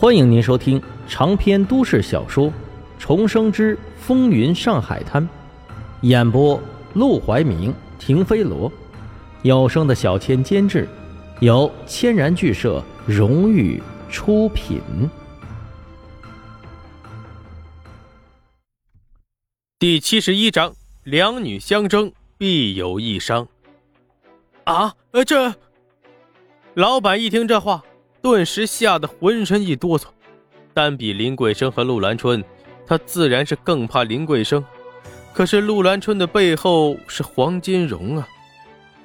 欢迎您收听长篇都市小说《重生之风云上海滩》，演播：陆怀明、停飞罗，有声的小千监制，由千然剧社荣誉出品。第七十一章：两女相争，必有一伤。啊，呃，这老板一听这话。顿时吓得浑身一哆嗦，单比林桂生和陆兰春，他自然是更怕林桂生。可是陆兰春的背后是黄金荣啊！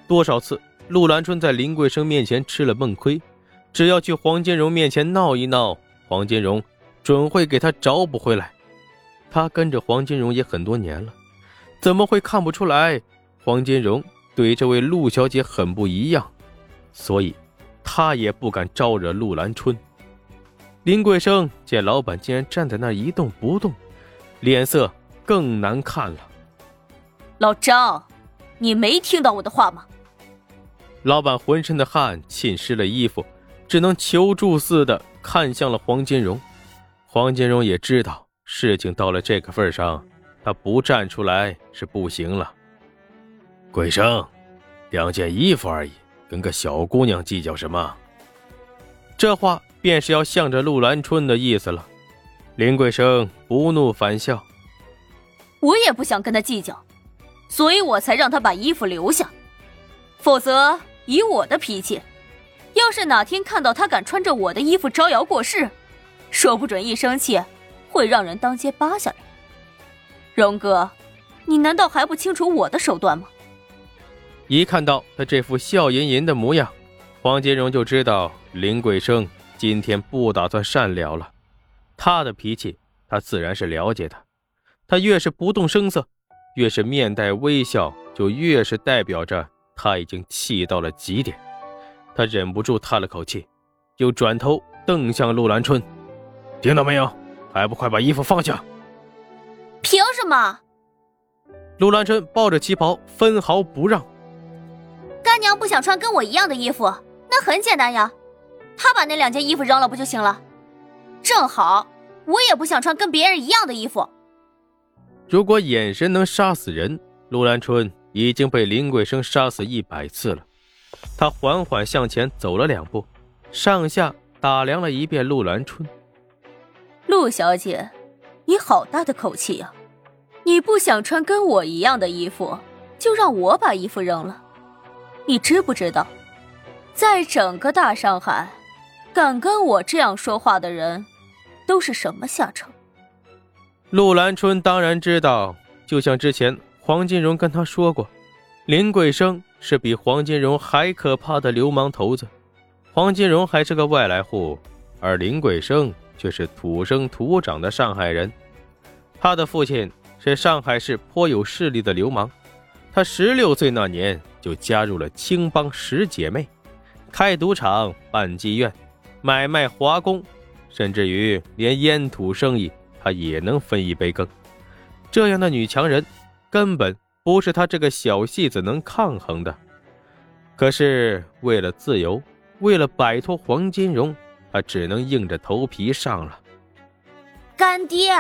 多少次陆兰春在林桂生面前吃了闷亏，只要去黄金荣面前闹一闹，黄金荣准会给他找补回来。他跟着黄金荣也很多年了，怎么会看不出来黄金荣对这位陆小姐很不一样？所以。他也不敢招惹陆兰春。林桂生见老板竟然站在那一动不动，脸色更难看了。老张，你没听到我的话吗？老板浑身的汗浸湿了衣服，只能求助似的看向了黄金荣。黄金荣也知道事情到了这个份上，他不站出来是不行了。桂生，两件衣服而已。跟个小姑娘计较什么？这话便是要向着陆兰春的意思了。林桂生不怒反笑：“我也不想跟他计较，所以我才让他把衣服留下。否则，以我的脾气，要是哪天看到他敢穿着我的衣服招摇过市，说不准一生气会让人当街扒下来。荣哥，你难道还不清楚我的手段吗？”一看到他这副笑吟吟的模样，黄金荣就知道林桂生今天不打算善了了。他的脾气，他自然是了解的。他越是不动声色，越是面带微笑，就越是代表着他已经气到了极点。他忍不住叹了口气，又转头瞪向陆兰春：“听到没有？还不快把衣服放下！”凭什么？陆兰春抱着旗袍，分毫不让。干娘不想穿跟我一样的衣服，那很简单呀，她把那两件衣服扔了不就行了？正好我也不想穿跟别人一样的衣服。如果眼神能杀死人，陆兰春已经被林桂生杀死一百次了。他缓缓向前走了两步，上下打量了一遍陆兰春。陆小姐，你好大的口气呀！你不想穿跟我一样的衣服，就让我把衣服扔了。你知不知道，在整个大上海，敢跟我这样说话的人，都是什么下场？陆兰春当然知道，就像之前黄金荣跟他说过，林桂生是比黄金荣还可怕的流氓头子。黄金荣还是个外来户，而林桂生却是土生土长的上海人。他的父亲是上海市颇有势力的流氓，他十六岁那年。就加入了青帮十姐妹，开赌场、办妓院、买卖华工，甚至于连烟土生意，她也能分一杯羹。这样的女强人，根本不是她这个小戏子能抗衡的。可是为了自由，为了摆脱黄金荣，她只能硬着头皮上了。干爹，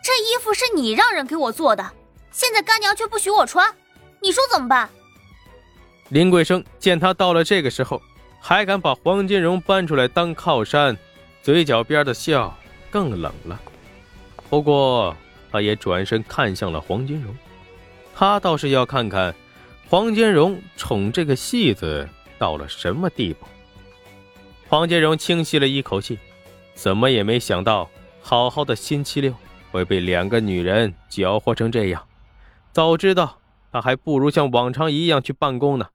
这衣服是你让人给我做的，现在干娘却不许我穿，你说怎么办？林桂生见他到了这个时候，还敢把黄金荣搬出来当靠山，嘴角边的笑更冷了。不过，他也转身看向了黄金荣，他倒是要看看黄金荣宠这个戏子到了什么地步。黄金荣轻吸了一口气，怎么也没想到，好好的星期六会被两个女人搅和成这样。早知道，他还不如像往常一样去办公呢。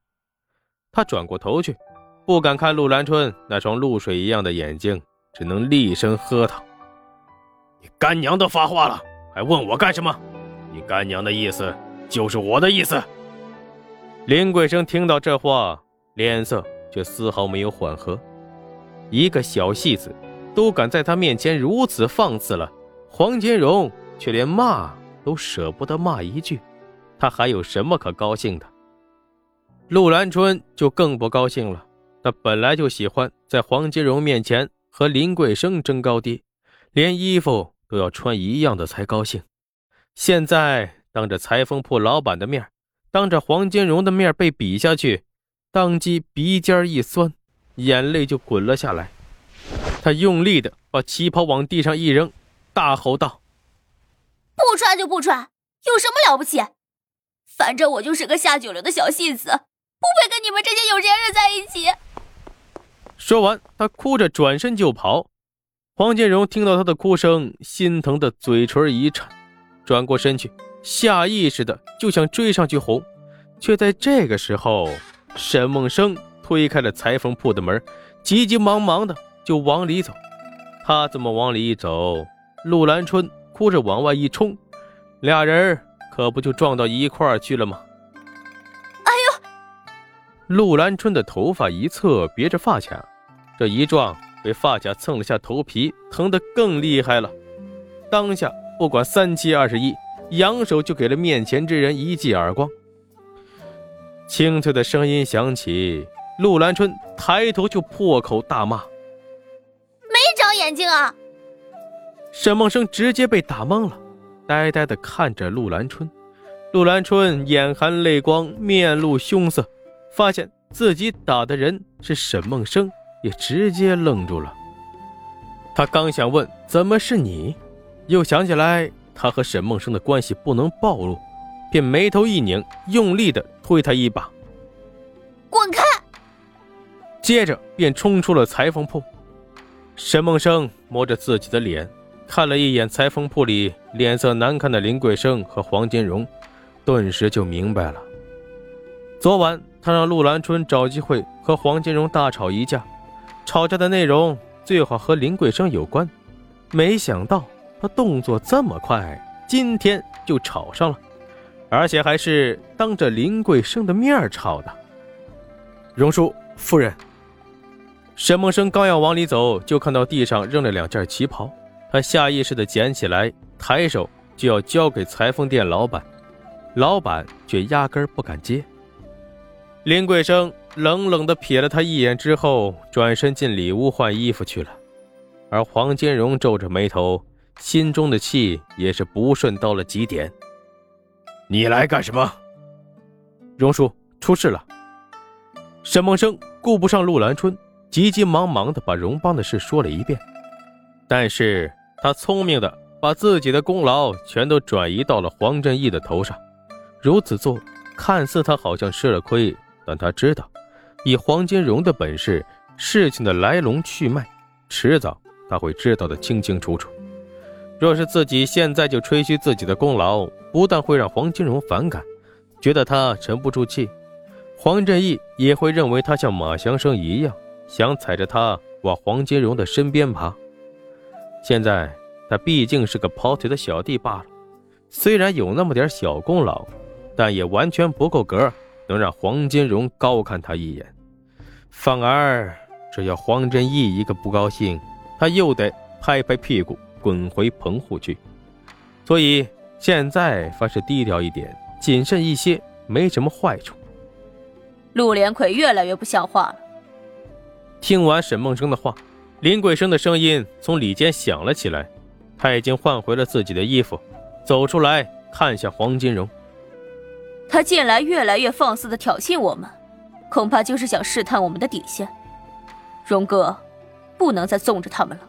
他转过头去，不敢看陆兰春那双露水一样的眼睛，只能厉声喝道：“你干娘都发话了，还问我干什么？你干娘的意思就是我的意思。”林桂生听到这话，脸色却丝毫没有缓和。一个小戏子，都敢在他面前如此放肆了，黄金荣却连骂都舍不得骂一句，他还有什么可高兴的？陆兰春就更不高兴了。他本来就喜欢在黄金荣面前和林桂生争高低，连衣服都要穿一样的才高兴。现在当着裁缝铺老板的面，当着黄金荣的面被比下去，当即鼻尖一酸，眼泪就滚了下来。他用力的把旗袍往地上一扔，大吼道：“不穿就不穿，有什么了不起？反正我就是个下九流的小戏子，不配跟你们这些有钱人在一起。”说完，他哭着转身就跑。黄建荣听到他的哭声，心疼的嘴唇一颤，转过身去，下意识的就想追上去哄，却在这个时候，沈梦生推开了裁缝铺的门，急急忙忙的就往里走。他这么往里一走，陆兰春哭着往外一冲，俩人可不就撞到一块儿去了吗？哎呦！陆兰春的头发一侧别着发卡。这一撞，被发卡蹭了下头皮，疼得更厉害了。当下不管三七二十一，扬手就给了面前之人一记耳光。清脆的声音响起，陆兰春抬头就破口大骂：“没长眼睛啊！”沈梦生直接被打懵了，呆呆的看着陆兰春。陆兰春眼含泪光，面露凶色，发现自己打的人是沈梦生。也直接愣住了。他刚想问怎么是你，又想起来他和沈梦生的关系不能暴露，便眉头一拧，用力的推他一把：“滚开！”接着便冲出了裁缝铺。沈梦生摸着自己的脸，看了一眼裁缝铺里脸色难看的林桂生和黄金荣，顿时就明白了。昨晚他让陆兰春找机会和黄金荣大吵一架。吵架的内容最好和林桂生有关，没想到他动作这么快，今天就吵上了，而且还是当着林桂生的面吵的。荣叔，夫人。沈梦生刚要往里走，就看到地上扔了两件旗袍，他下意识地捡起来，抬手就要交给裁缝店老板，老板却压根不敢接。林桂生。冷冷的瞥了他一眼之后，转身进里屋换衣服去了。而黄金荣皱着眉头，心中的气也是不顺到了极点。你来干什么？荣叔，出事了。沈梦生顾不上陆兰春，急急忙忙的把荣邦的事说了一遍。但是他聪明的把自己的功劳全都转移到了黄振义的头上。如此做，看似他好像吃了亏，但他知道。以黄金荣的本事，事情的来龙去脉，迟早他会知道的清清楚楚。若是自己现在就吹嘘自己的功劳，不但会让黄金荣反感，觉得他沉不住气，黄振义也会认为他像马祥生一样，想踩着他往黄金荣的身边爬。现在他毕竟是个跑腿的小弟罢了，虽然有那么点小功劳，但也完全不够格。能让黄金荣高看他一眼，反而只要黄真义一个不高兴，他又得拍拍屁股滚回棚户去。所以现在凡事低调一点，谨慎一些，没什么坏处。陆连魁越来越不像话了。听完沈梦生的话，林桂生的声音从里间响了起来，他已经换回了自己的衣服，走出来看向黄金荣。他近来越来越放肆的挑衅我们，恐怕就是想试探我们的底线。荣哥，不能再纵着他们了。